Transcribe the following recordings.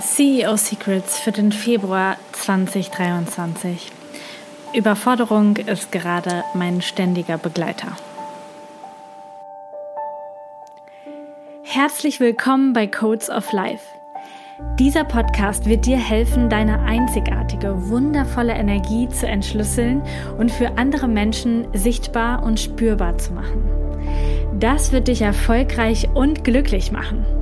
CEO Secrets für den Februar 2023. Überforderung ist gerade mein ständiger Begleiter. Herzlich willkommen bei Codes of Life. Dieser Podcast wird dir helfen, deine einzigartige, wundervolle Energie zu entschlüsseln und für andere Menschen sichtbar und spürbar zu machen. Das wird dich erfolgreich und glücklich machen.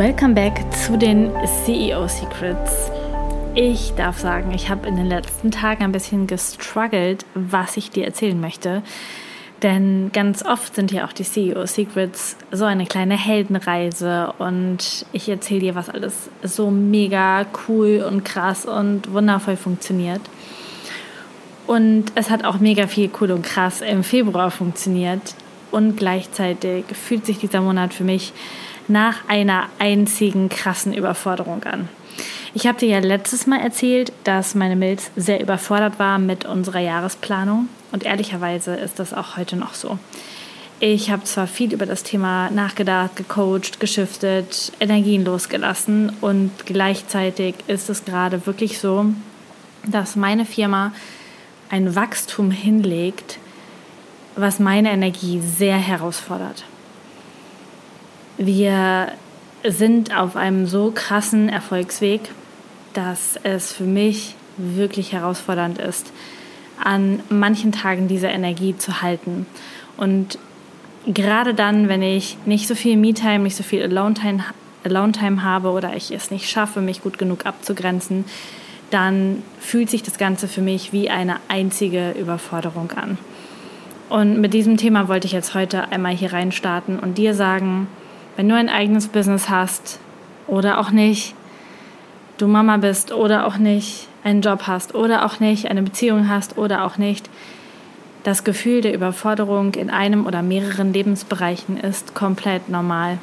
Welcome back zu den CEO Secrets. Ich darf sagen, ich habe in den letzten Tagen ein bisschen gestruggelt, was ich dir erzählen möchte. Denn ganz oft sind ja auch die CEO Secrets so eine kleine Heldenreise und ich erzähle dir, was alles so mega cool und krass und wundervoll funktioniert. Und es hat auch mega viel cool und krass im Februar funktioniert. Und gleichzeitig fühlt sich dieser Monat für mich nach einer einzigen krassen Überforderung an. Ich habe dir ja letztes Mal erzählt, dass meine Milz sehr überfordert war mit unserer Jahresplanung und ehrlicherweise ist das auch heute noch so. Ich habe zwar viel über das Thema nachgedacht, gecoacht, geschiftet, Energien losgelassen und gleichzeitig ist es gerade wirklich so, dass meine Firma ein Wachstum hinlegt, was meine Energie sehr herausfordert. Wir sind auf einem so krassen Erfolgsweg, dass es für mich wirklich herausfordernd ist, an manchen Tagen diese Energie zu halten. Und gerade dann, wenn ich nicht so viel Me-Time, nicht so viel Alone-Time Alone habe oder ich es nicht schaffe, mich gut genug abzugrenzen, dann fühlt sich das Ganze für mich wie eine einzige Überforderung an. Und mit diesem Thema wollte ich jetzt heute einmal hier reinstarten und dir sagen, wenn du ein eigenes Business hast oder auch nicht, du Mama bist oder auch nicht, einen Job hast oder auch nicht, eine Beziehung hast oder auch nicht, das Gefühl der Überforderung in einem oder mehreren Lebensbereichen ist komplett normal.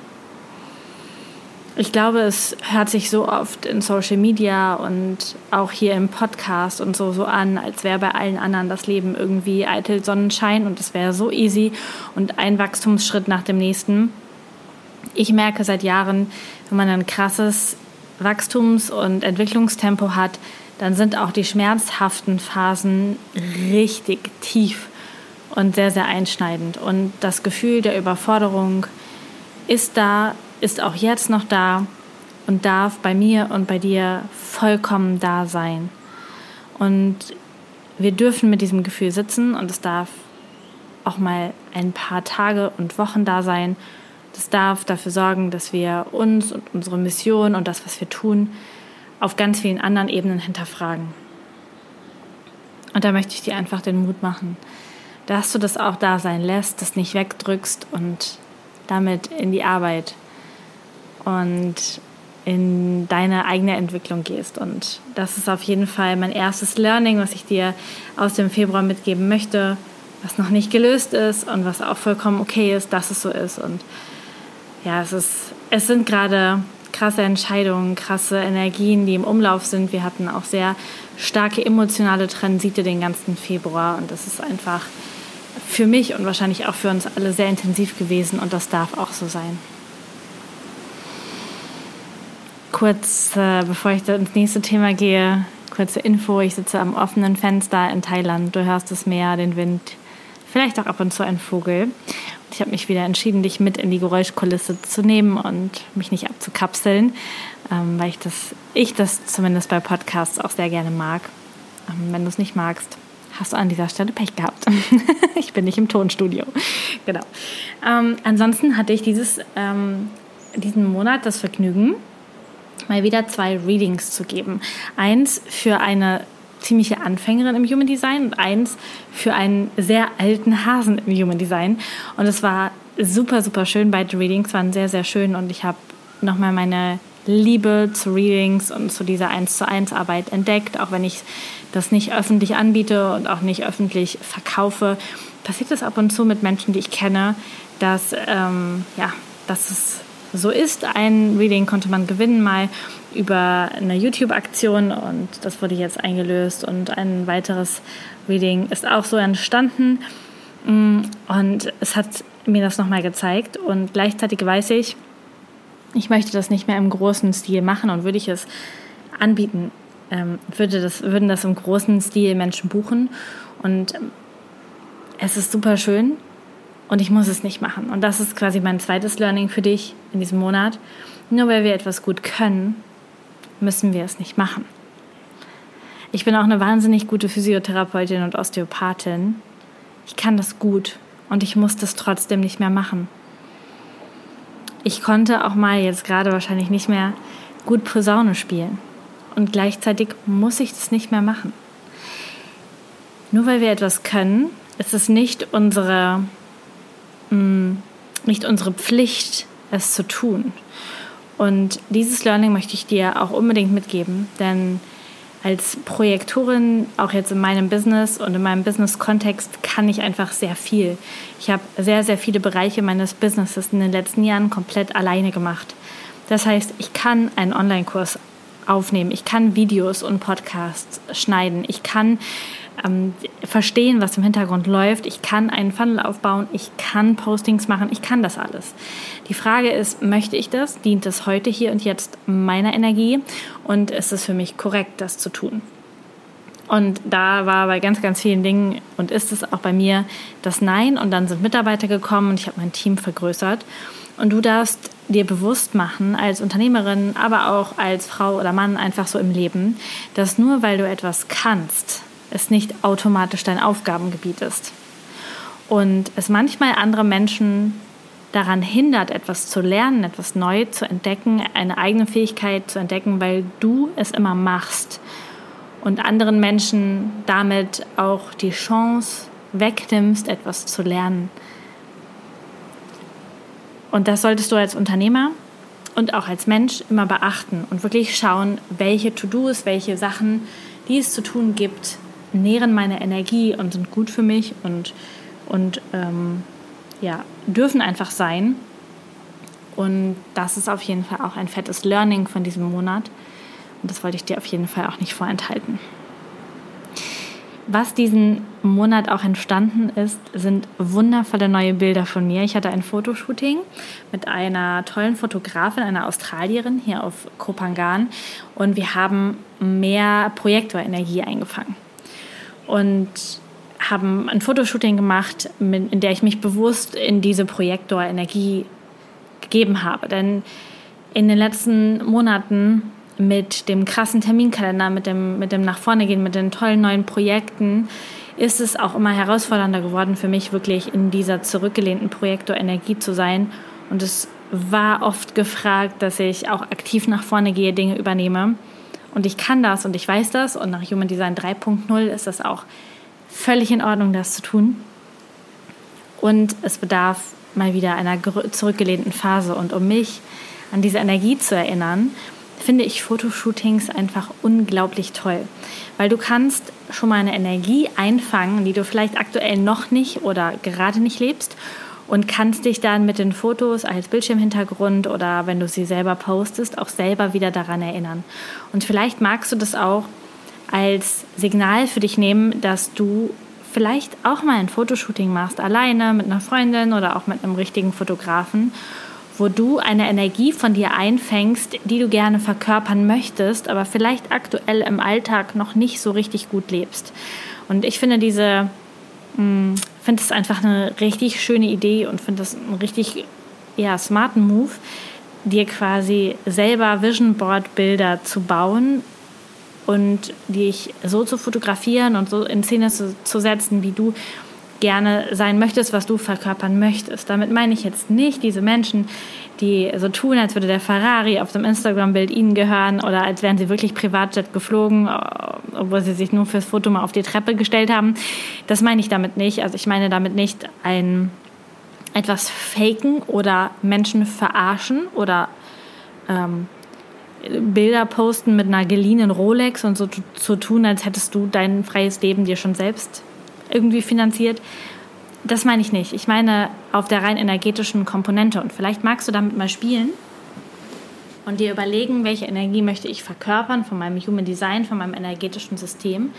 Ich glaube, es hört sich so oft in Social Media und auch hier im Podcast und so so an, als wäre bei allen anderen das Leben irgendwie eitel Sonnenschein und es wäre so easy und ein Wachstumsschritt nach dem nächsten ich merke seit Jahren, wenn man ein krasses Wachstums- und Entwicklungstempo hat, dann sind auch die schmerzhaften Phasen richtig tief und sehr, sehr einschneidend. Und das Gefühl der Überforderung ist da, ist auch jetzt noch da und darf bei mir und bei dir vollkommen da sein. Und wir dürfen mit diesem Gefühl sitzen und es darf auch mal ein paar Tage und Wochen da sein das darf dafür sorgen, dass wir uns und unsere Mission und das, was wir tun, auf ganz vielen anderen Ebenen hinterfragen. Und da möchte ich dir einfach den Mut machen, dass du das auch da sein lässt, das nicht wegdrückst und damit in die Arbeit und in deine eigene Entwicklung gehst. Und das ist auf jeden Fall mein erstes Learning, was ich dir aus dem Februar mitgeben möchte, was noch nicht gelöst ist und was auch vollkommen okay ist, dass es so ist. Und ja, es, ist, es sind gerade krasse Entscheidungen, krasse Energien, die im Umlauf sind. Wir hatten auch sehr starke emotionale Transite den ganzen Februar und das ist einfach für mich und wahrscheinlich auch für uns alle sehr intensiv gewesen und das darf auch so sein. Kurz, äh, bevor ich ins nächste Thema gehe, kurze Info. Ich sitze am offenen Fenster in Thailand. Du hörst das Meer, den Wind, vielleicht auch ab und zu ein Vogel. Ich habe mich wieder entschieden, dich mit in die Geräuschkulisse zu nehmen und mich nicht abzukapseln, ähm, weil ich das, ich das zumindest bei Podcasts auch sehr gerne mag. Ähm, wenn du es nicht magst, hast du an dieser Stelle Pech gehabt. ich bin nicht im Tonstudio. Genau. Ähm, ansonsten hatte ich dieses, ähm, diesen Monat das Vergnügen, mal wieder zwei Readings zu geben. Eins für eine ziemliche Anfängerin im Human Design und eins für einen sehr alten Hasen im Human Design. Und es war super, super schön. Beide Readings waren sehr, sehr schön und ich habe nochmal meine Liebe zu Readings und zu dieser 1 zu 1 Arbeit entdeckt, auch wenn ich das nicht öffentlich anbiete und auch nicht öffentlich verkaufe. Passiert es ab und zu mit Menschen, die ich kenne, dass, ähm, ja, dass es so ist. Ein Reading konnte man gewinnen mal über eine YouTube-Aktion und das wurde jetzt eingelöst und ein weiteres Reading ist auch so entstanden mm, und es hat mir das nochmal gezeigt und gleichzeitig weiß ich, ich möchte das nicht mehr im großen Stil machen und würde ich es anbieten, ähm, würde das, würden das im großen Stil Menschen buchen und es ist super schön und ich muss es nicht machen. Und das ist quasi mein zweites Learning für dich in diesem Monat. Nur weil wir etwas gut können, müssen wir es nicht machen. Ich bin auch eine wahnsinnig gute Physiotherapeutin und Osteopathin. Ich kann das gut und ich muss das trotzdem nicht mehr machen. Ich konnte auch mal jetzt gerade wahrscheinlich nicht mehr gut Posaune spielen und gleichzeitig muss ich das nicht mehr machen. Nur weil wir etwas können, ist es nicht unsere, mh, mm, nicht unsere Pflicht, es zu tun. Und dieses Learning möchte ich dir auch unbedingt mitgeben, denn als Projektorin, auch jetzt in meinem Business und in meinem Business-Kontext, kann ich einfach sehr viel. Ich habe sehr, sehr viele Bereiche meines Businesses in den letzten Jahren komplett alleine gemacht. Das heißt, ich kann einen Online-Kurs aufnehmen, ich kann Videos und Podcasts schneiden, ich kann ähm, verstehen, was im Hintergrund läuft. Ich kann einen Funnel aufbauen, ich kann Postings machen, ich kann das alles. Die Frage ist, möchte ich das? Dient es heute, hier und jetzt meiner Energie? Und ist es für mich korrekt, das zu tun? Und da war bei ganz, ganz vielen Dingen und ist es auch bei mir das Nein. Und dann sind Mitarbeiter gekommen und ich habe mein Team vergrößert. Und du darfst dir bewusst machen, als Unternehmerin, aber auch als Frau oder Mann, einfach so im Leben, dass nur weil du etwas kannst, es nicht automatisch dein Aufgabengebiet ist. Und es manchmal andere Menschen daran hindert, etwas zu lernen, etwas neu zu entdecken, eine eigene Fähigkeit zu entdecken, weil du es immer machst und anderen Menschen damit auch die Chance wegnimmst, etwas zu lernen. Und das solltest du als Unternehmer und auch als Mensch immer beachten und wirklich schauen, welche To-Dos, welche Sachen, die es zu tun gibt, nähren meine Energie und sind gut für mich und, und ähm, ja, dürfen einfach sein. Und das ist auf jeden Fall auch ein fettes Learning von diesem Monat. Und das wollte ich dir auf jeden Fall auch nicht vorenthalten. Was diesen Monat auch entstanden ist, sind wundervolle neue Bilder von mir. Ich hatte ein Fotoshooting mit einer tollen Fotografin, einer Australierin hier auf Kopangan und wir haben mehr Projektorenergie eingefangen und haben ein Fotoshooting gemacht, in der ich mich bewusst in diese Projektorenergie gegeben habe. Denn in den letzten Monaten mit dem krassen Terminkalender, mit dem, mit dem nach vorne gehen, mit den tollen neuen Projekten, ist es auch immer herausfordernder geworden für mich, wirklich in dieser zurückgelehnten Projektorenergie zu sein. Und es war oft gefragt, dass ich auch aktiv nach vorne gehe, Dinge übernehme. Und ich kann das und ich weiß das. Und nach Human Design 3.0 ist das auch völlig in Ordnung, das zu tun. Und es bedarf mal wieder einer zurückgelehnten Phase. Und um mich an diese Energie zu erinnern, finde ich Fotoshootings einfach unglaublich toll. Weil du kannst schon mal eine Energie einfangen, die du vielleicht aktuell noch nicht oder gerade nicht lebst und kannst dich dann mit den Fotos als Bildschirmhintergrund oder wenn du sie selber postest, auch selber wieder daran erinnern. Und vielleicht magst du das auch als Signal für dich nehmen, dass du vielleicht auch mal ein Fotoshooting machst, alleine mit einer Freundin oder auch mit einem richtigen Fotografen, wo du eine Energie von dir einfängst, die du gerne verkörpern möchtest, aber vielleicht aktuell im Alltag noch nicht so richtig gut lebst. Und ich finde diese hm, finde es einfach eine richtig schöne Idee und finde das einen richtig ja, smarten Move, dir quasi selber Vision Board Bilder zu bauen und dich so zu fotografieren und so in Szene zu, zu setzen, wie du gerne sein möchtest, was du verkörpern möchtest. Damit meine ich jetzt nicht diese Menschen, die so tun, als würde der Ferrari auf dem Instagram-Bild ihnen gehören oder als wären sie wirklich Privatjet geflogen, obwohl sie sich nur fürs Foto mal auf die Treppe gestellt haben. Das meine ich damit nicht. Also ich meine damit nicht ein etwas faken oder Menschen verarschen oder ähm, Bilder posten mit einer geliehenen Rolex und so zu tun, als hättest du dein freies Leben dir schon selbst irgendwie finanziert. Das meine ich nicht. Ich meine auf der rein energetischen Komponente. Und vielleicht magst du damit mal spielen und dir überlegen, welche Energie möchte ich verkörpern von meinem Human Design, von meinem energetischen System.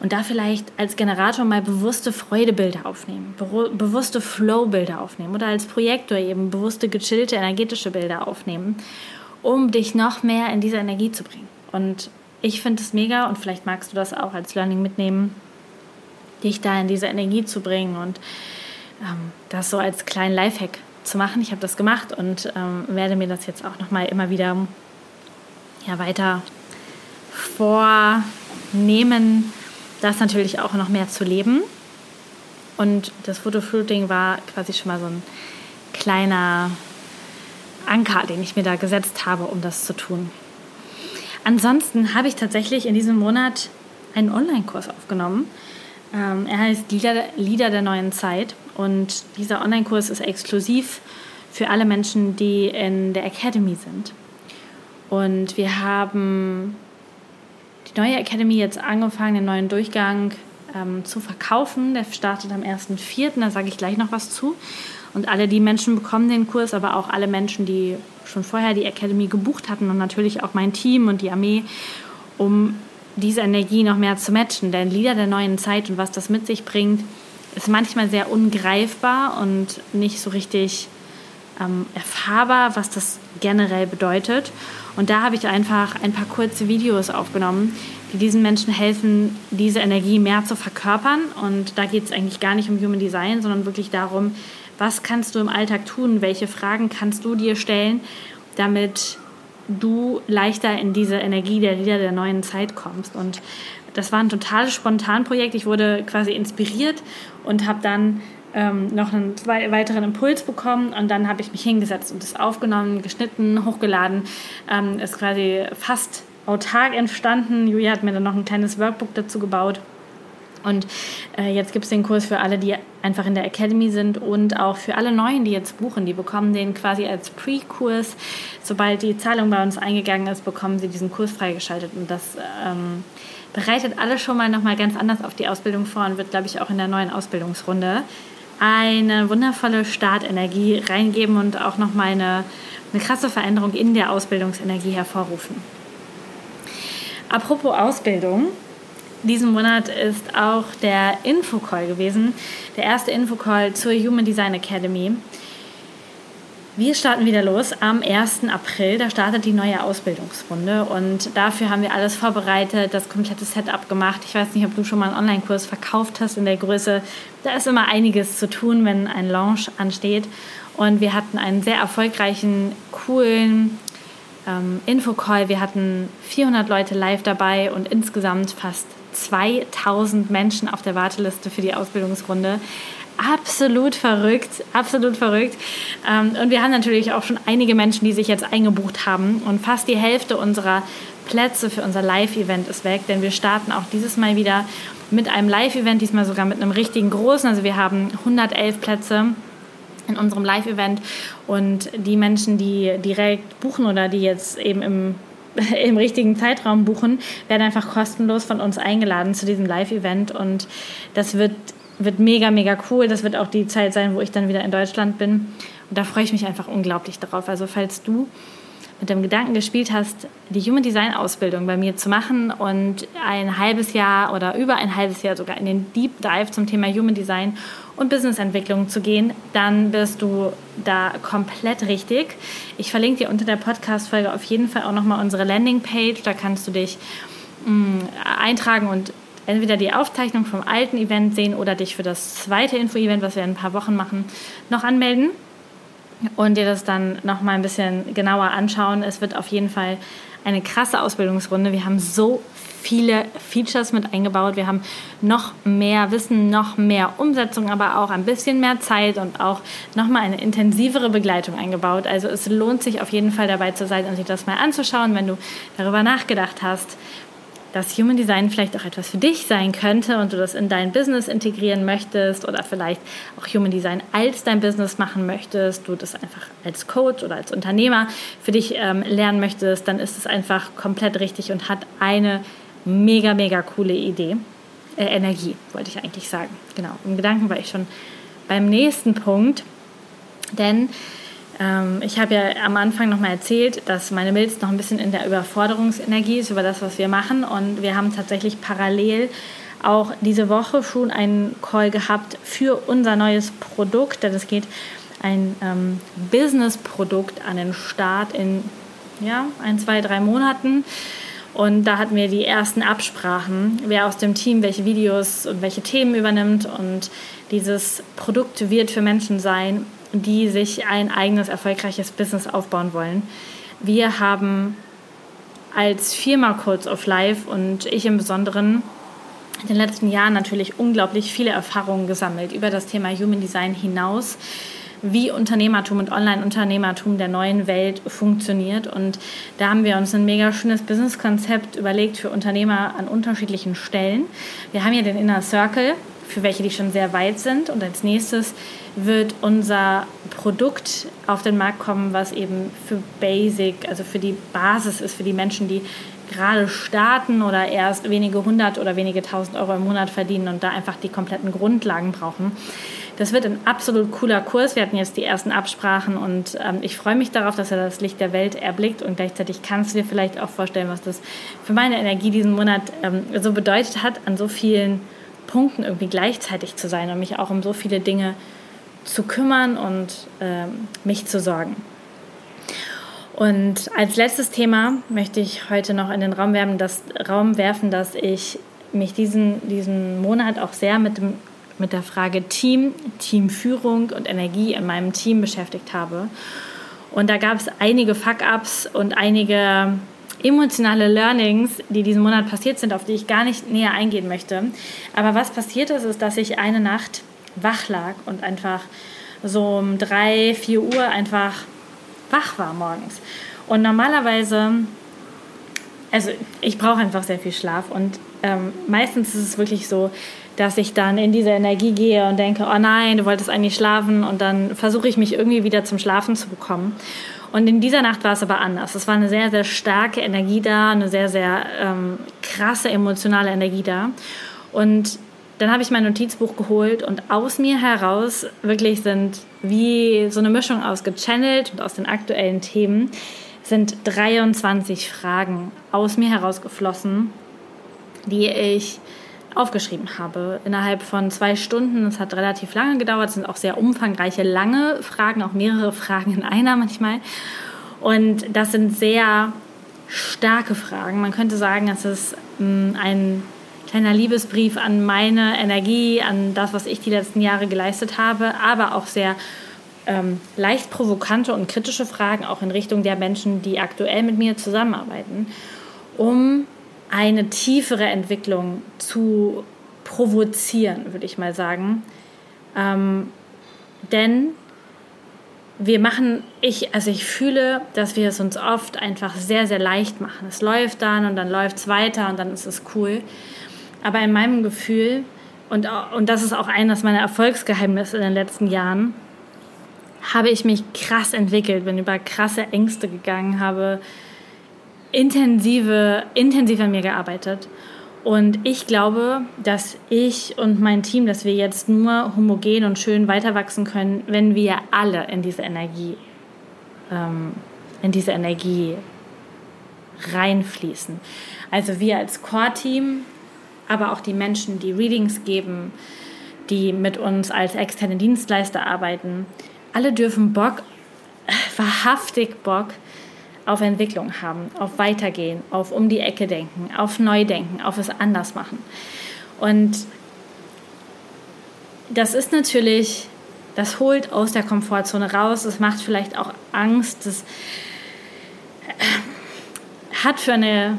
Und da vielleicht als Generator mal bewusste Freudebilder aufnehmen, bewusste Flow-Bilder aufnehmen oder als Projektor eben bewusste, gechillte, energetische Bilder aufnehmen, um dich noch mehr in diese Energie zu bringen. Und ich finde es mega und vielleicht magst du das auch als Learning mitnehmen, dich da in diese Energie zu bringen und ähm, das so als kleinen Lifehack zu machen. Ich habe das gemacht und ähm, werde mir das jetzt auch nochmal immer wieder ja, weiter vornehmen, das natürlich auch noch mehr zu leben. Und das Fotofruiting war quasi schon mal so ein kleiner Anker, den ich mir da gesetzt habe, um das zu tun. Ansonsten habe ich tatsächlich in diesem Monat einen Online-Kurs aufgenommen. Ähm, er heißt Lieder, Lieder der neuen Zeit und dieser Online-Kurs ist exklusiv für alle Menschen, die in der Academy sind. Und wir haben die neue Academy jetzt angefangen, den neuen Durchgang ähm, zu verkaufen. Der startet am 1.4., da sage ich gleich noch was zu. Und alle die Menschen bekommen den Kurs, aber auch alle Menschen, die schon vorher die Academy gebucht hatten und natürlich auch mein Team und die Armee, um diese Energie noch mehr zu matchen. Denn Lieder der neuen Zeit und was das mit sich bringt, ist manchmal sehr ungreifbar und nicht so richtig ähm, erfahrbar, was das generell bedeutet. Und da habe ich einfach ein paar kurze Videos aufgenommen, die diesen Menschen helfen, diese Energie mehr zu verkörpern. Und da geht es eigentlich gar nicht um Human Design, sondern wirklich darum, was kannst du im Alltag tun, welche Fragen kannst du dir stellen, damit du leichter in diese Energie der Lieder der neuen Zeit kommst. Und das war ein total spontan Projekt. Ich wurde quasi inspiriert und habe dann ähm, noch einen weiteren Impuls bekommen und dann habe ich mich hingesetzt und das aufgenommen, geschnitten, hochgeladen. Ähm, ist quasi fast autark entstanden. Julia hat mir dann noch ein kleines Workbook dazu gebaut. Und äh, jetzt gibt es den Kurs für alle, die einfach in der Academy sind und auch für alle Neuen, die jetzt buchen. Die bekommen den quasi als Pre-Kurs. Sobald die Zahlung bei uns eingegangen ist, bekommen sie diesen Kurs freigeschaltet. Und das ähm, bereitet alle schon mal nochmal ganz anders auf die Ausbildung vor und wird, glaube ich, auch in der neuen Ausbildungsrunde eine wundervolle Startenergie reingeben und auch nochmal eine, eine krasse Veränderung in der Ausbildungsenergie hervorrufen. Apropos Ausbildung, diesen Monat ist auch der Infocall gewesen, der erste Infocall zur Human Design Academy. Wir starten wieder los am 1. April. Da startet die neue Ausbildungsrunde und dafür haben wir alles vorbereitet, das komplette Setup gemacht. Ich weiß nicht, ob du schon mal einen Online-Kurs verkauft hast in der Größe. Da ist immer einiges zu tun, wenn ein Launch ansteht. Und wir hatten einen sehr erfolgreichen, coolen ähm, Infocall. Wir hatten 400 Leute live dabei und insgesamt fast 2000 Menschen auf der Warteliste für die Ausbildungsrunde absolut verrückt, absolut verrückt. Ähm, und wir haben natürlich auch schon einige Menschen, die sich jetzt eingebucht haben. Und fast die Hälfte unserer Plätze für unser Live-Event ist weg, denn wir starten auch dieses Mal wieder mit einem Live-Event, diesmal sogar mit einem richtigen großen. Also wir haben 111 Plätze in unserem Live-Event und die Menschen, die direkt buchen oder die jetzt eben im im richtigen Zeitraum buchen, werden einfach kostenlos von uns eingeladen zu diesem Live-Event und das wird wird mega, mega cool. Das wird auch die Zeit sein, wo ich dann wieder in Deutschland bin. Und da freue ich mich einfach unglaublich drauf. Also falls du mit dem Gedanken gespielt hast, die Human Design Ausbildung bei mir zu machen und ein halbes Jahr oder über ein halbes Jahr sogar in den Deep Dive zum Thema Human Design und Businessentwicklung zu gehen, dann bist du da komplett richtig. Ich verlinke dir unter der Podcast-Folge auf jeden Fall auch nochmal unsere Landingpage. Da kannst du dich mh, mm, eintragen und entweder die Aufzeichnung vom alten Event sehen oder dich für das zweite Info-Event, was wir in ein paar Wochen machen, noch anmelden und dir das dann noch mal ein bisschen genauer anschauen. Es wird auf jeden Fall eine krasse Ausbildungsrunde. Wir haben so viele Features mit eingebaut. Wir haben noch mehr Wissen, noch mehr Umsetzung, aber auch ein bisschen mehr Zeit und auch noch mal eine intensivere Begleitung eingebaut. Also es lohnt sich auf jeden Fall dabei zu sein und sich das mal anzuschauen, wenn du darüber nachgedacht hast, dass Human Design vielleicht auch etwas für dich sein könnte und du das in dein Business integrieren möchtest oder vielleicht auch Human Design als dein Business machen möchtest, du das einfach als Coach oder als Unternehmer für dich ähm, lernen möchtest, dann ist es einfach komplett richtig und hat eine mega, mega coole Idee. Äh, Energie, wollte ich eigentlich sagen. Genau, im Gedanken war ich schon beim nächsten Punkt, denn ähm, ich habe ja am Anfang nochmal erzählt, dass meine Milz noch ein bisschen in der Überforderungsenergie ist über das, was wir machen. Und wir haben tatsächlich parallel auch diese Woche schon einen Call gehabt für unser neues Produkt. Denn es geht ein ähm, Business-Produkt an den Start in ja, ein, zwei, drei Monaten. Und da hatten wir die ersten Absprachen, wer aus dem Team welche Videos und welche Themen übernimmt. Und dieses Produkt wird für Menschen sein, die sich ein eigenes erfolgreiches Business aufbauen wollen. Wir haben als Firma Codes of Life und ich im Besonderen in den letzten Jahren natürlich unglaublich viele Erfahrungen gesammelt über das Thema Human Design hinaus, wie Unternehmertum und Online-Unternehmertum der neuen Welt funktioniert. Und da haben wir uns ein mega schönes Business-Konzept überlegt für Unternehmer an unterschiedlichen Stellen. Wir haben hier den Inner Circle, für welche die schon sehr weit sind. Und als nächstes wird unser Produkt auf den Markt kommen, was eben für Basic, also für die Basis ist, für die Menschen, die gerade starten oder erst wenige hundert oder wenige tausend Euro im Monat verdienen und da einfach die kompletten Grundlagen brauchen. Das wird ein absolut cooler Kurs. Wir hatten jetzt die ersten Absprachen und ähm, ich freue mich darauf, dass er das Licht der Welt erblickt und gleichzeitig kannst du dir vielleicht auch vorstellen, was das für meine Energie diesen Monat ähm, so bedeutet hat, an so vielen Punkten irgendwie gleichzeitig zu sein und mich auch um so viele Dinge zu kümmern und ähm, mich zu sorgen. Und als letztes Thema möchte ich heute noch in den Raum werfen, dass, Raum werfen, dass ich mich diesen, diesen Monat auch sehr mit, dem, mit der Frage Team, Teamführung und Energie in meinem Team beschäftigt habe. Und da gab es einige Fuck-ups und einige emotionale Learnings, die diesen Monat passiert sind, auf die ich gar nicht näher eingehen möchte. Aber was passiert ist, ist, dass ich eine Nacht wach lag und einfach so um drei, vier Uhr einfach wach war morgens. Und normalerweise, also ich brauche einfach sehr viel Schlaf und ähm, meistens ist es wirklich so, dass ich dann in diese Energie gehe und denke, oh nein, du wolltest eigentlich schlafen und dann versuche ich mich irgendwie wieder zum Schlafen zu bekommen. Und in dieser Nacht war es aber anders. Es war eine sehr, sehr starke Energie da, eine sehr, sehr ähm, krasse emotionale Energie da. Und dann habe ich mein Notizbuch geholt und aus mir heraus wirklich sind wie so eine Mischung aus gechannelt und aus den aktuellen Themen sind 23 Fragen aus mir herausgeflossen, die ich aufgeschrieben habe innerhalb von zwei Stunden. Es hat relativ lange gedauert, es sind auch sehr umfangreiche, lange Fragen, auch mehrere Fragen in einer manchmal. Und das sind sehr starke Fragen. Man könnte sagen, es ist mm, ein kleiner Liebesbrief an meine Energie, an das, was ich die letzten Jahre geleistet habe, aber auch sehr ähm, leicht provokante und kritische Fragen, auch in Richtung der Menschen, die aktuell mit mir zusammenarbeiten, um eine tiefere Entwicklung zu provozieren, würde ich mal sagen. Ähm, denn wir machen, ich, also ich fühle, dass wir es uns oft einfach sehr, sehr leicht machen. Es läuft dann und dann läuft es weiter und dann ist es cool. Aber in meinem Gefühl, und, und das ist auch eines meiner Erfolgsgeheimnisse in den letzten Jahren, habe ich mich krass entwickelt, bin über krasse Ängste gegangen, habe intensive, intensiv an mir gearbeitet. Und ich glaube, dass ich und mein Team, dass wir jetzt nur homogen und schön weiter wachsen können, wenn wir alle in diese Energie, ähm, in diese Energie reinfließen. Also wir als Core-Team, aber auch die Menschen, die Readings geben, die mit uns als externe Dienstleister arbeiten, alle dürfen Bock, wahrhaftig Bock auf Entwicklung haben, auf Weitergehen, auf um die Ecke denken, auf Neudenken, auf es anders machen. Und das ist natürlich, das holt aus der Komfortzone raus, es macht vielleicht auch Angst, das äh, hat für eine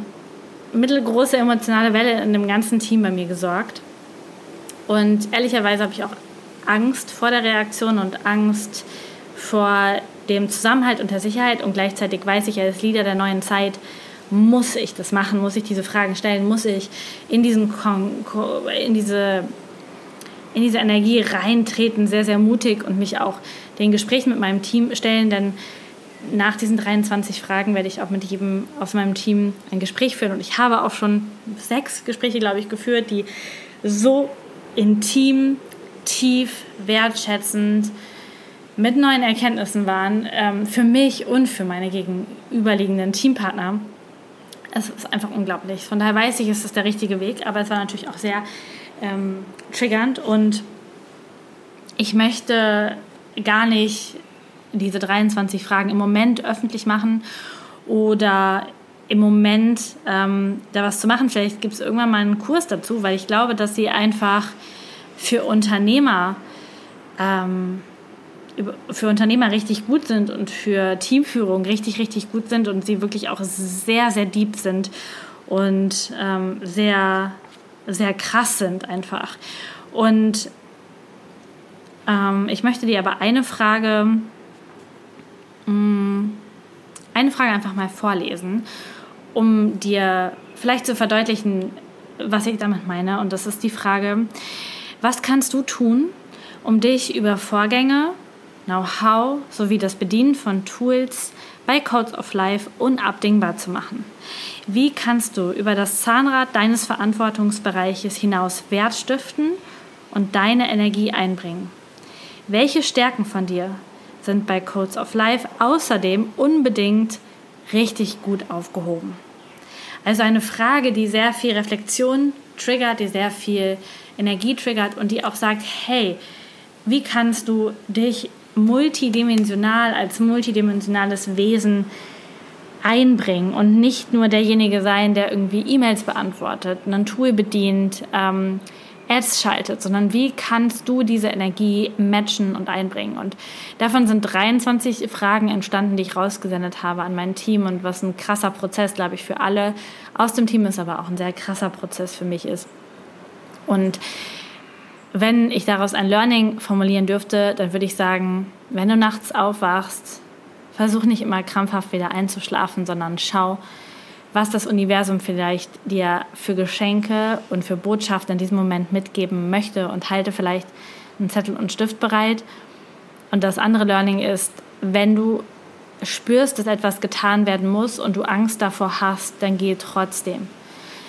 mittelgroße emotionale Welle in dem ganzen Team bei mir gesorgt. Und ehrlicherweise habe ich auch Angst vor der Reaktion und Angst vor dem Zusammenhalt und der Sicherheit und gleichzeitig weiß ich als Leader der neuen Zeit, muss ich das machen, muss ich diese Fragen stellen, muss ich in, diesen in, diese, in diese Energie reintreten, sehr, sehr mutig und mich auch den Gesprächen mit meinem Team stellen, denn nach diesen 23 Fragen werde ich auch mit jedem aus meinem Team ein Gespräch führen. Und ich habe auch schon sechs Gespräche, glaube ich, geführt, die so intim, tief, wertschätzend, mit neuen Erkenntnissen waren, ähm, für mich und für meine gegenüberliegenden Teampartner. Es ist einfach unglaublich. Von daher weiß ich, es ist der richtige Weg, aber es war natürlich auch sehr ähm, triggernd und ich möchte gar nicht diese 23 Fragen im Moment öffentlich machen oder im Moment ähm, da was zu machen. Vielleicht gibt es irgendwann mal einen Kurs dazu, weil ich glaube, dass sie einfach für Unternehmer ähm, für Unternehmer richtig gut sind und für Teamführung richtig, richtig gut sind und sie wirklich auch sehr, sehr deep sind und ähm, sehr, sehr krass sind einfach. Und ähm, ich möchte dir aber eine Frage Mm, eine Frage einfach mal vorlesen, um dir vielleicht zu verdeutlichen, was ich damit meine. Und das ist die Frage, was kannst du tun, um dich über Vorgänge, Know-how sowie das Bedienen von Tools bei Codes of Life unabdingbar zu machen? Wie kannst du über das Zahnrad deines Verantwortungsbereiches hinaus Wert stiften und deine Energie einbringen? Welche Stärken von dir sind bei Codes of Life außerdem unbedingt richtig gut aufgehoben. Also eine Frage, die sehr viel Reflexion triggert, die sehr viel Energie triggert und die auch sagt, hey, wie kannst du dich multidimensional als multidimensionales Wesen einbringen und nicht nur derjenige sein, der irgendwie E-Mails beantwortet, ein Tool bedient, ähm, Ads schaltet, sondern wie kannst du diese Energie matchen und einbringen. Und davon sind 23 Fragen entstanden, die ich rausgesendet habe an mein Team und was ein krasser Prozess, glaube ich, für alle aus dem Team ist, aber auch ein sehr krasser Prozess für mich ist. Und wenn ich daraus ein Learning formulieren dürfte, dann würde ich sagen, wenn du nachts aufwachst, versuch nicht immer krampfhaft wieder einzuschlafen, sondern schau, was das Universum vielleicht dir für Geschenke und für Botschaften in diesem Moment mitgeben möchte und halte vielleicht einen Zettel und Stift bereit. Und das andere Learning ist, wenn du spürst, dass etwas getan werden muss und du Angst davor hast, dann geh trotzdem.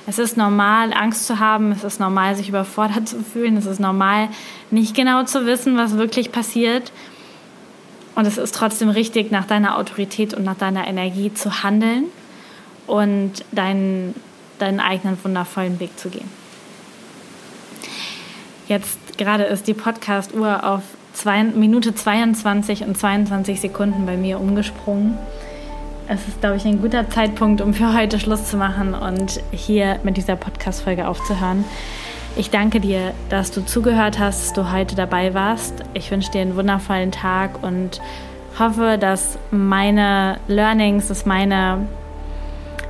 Es ist normal, Angst zu haben, es ist normal, sich überfordert zu fühlen, es ist normal, nicht genau zu wissen, was wirklich passiert. Und es ist trotzdem richtig, nach deiner Autorität und nach deiner Energie zu handeln und deinen, deinen eigenen wundervollen Weg zu gehen. Jetzt gerade ist die Podcast-Uhr auf zwei, Minute 22 und 22 Sekunden bei mir umgesprungen. Es ist, glaube ich, ein guter Zeitpunkt, um für heute Schluss zu machen und hier mit dieser Podcast-Folge aufzuhören. Ich danke dir, dass du zugehört hast, dass du heute dabei warst. Ich wünsche dir einen wundervollen Tag und hoffe, dass meine Learnings, dass meine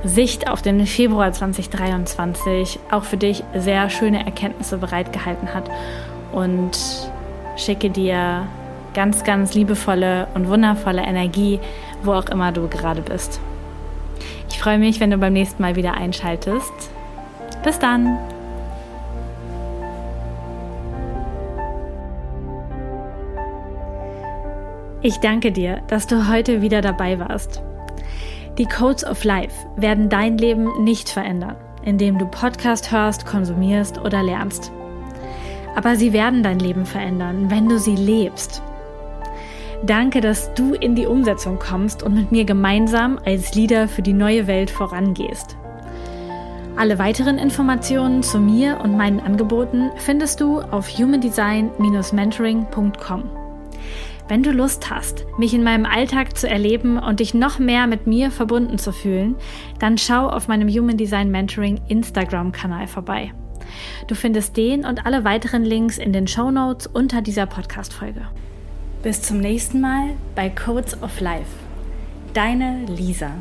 Sicht auf den Februar 2023 auch für dich sehr schöne Erkenntnisse bereitgehalten hat und schicke dir ganz, ganz liebevolle und wundervolle Energie, wo auch immer du gerade bist. Ich freue mich, wenn du beim nächsten Mal wieder einschaltest. Bis dann! Ich danke dir, dass du heute wieder dabei warst. Die Codes of Life werden dein Leben nicht verändern, indem du Podcast hörst, konsumierst oder lernst. Aber sie werden dein Leben verändern, wenn du sie lebst. Danke, dass du in die Umsetzung kommst und mit mir gemeinsam als Leader für die neue Welt vorangehst. Alle weiteren Informationen zu mir und meinen Angeboten findest du auf humandesign-mentoring.com. Wenn du Lust hast, mich in meinem Alltag zu erleben und dich noch mehr mit mir verbunden zu fühlen, dann schau auf meinem Human Design Mentoring Instagram-Kanal vorbei. Du findest den und alle weiteren Links in den Show Notes unter dieser Podcast-Folge. Bis zum nächsten Mal bei Codes of Life. Deine Lisa.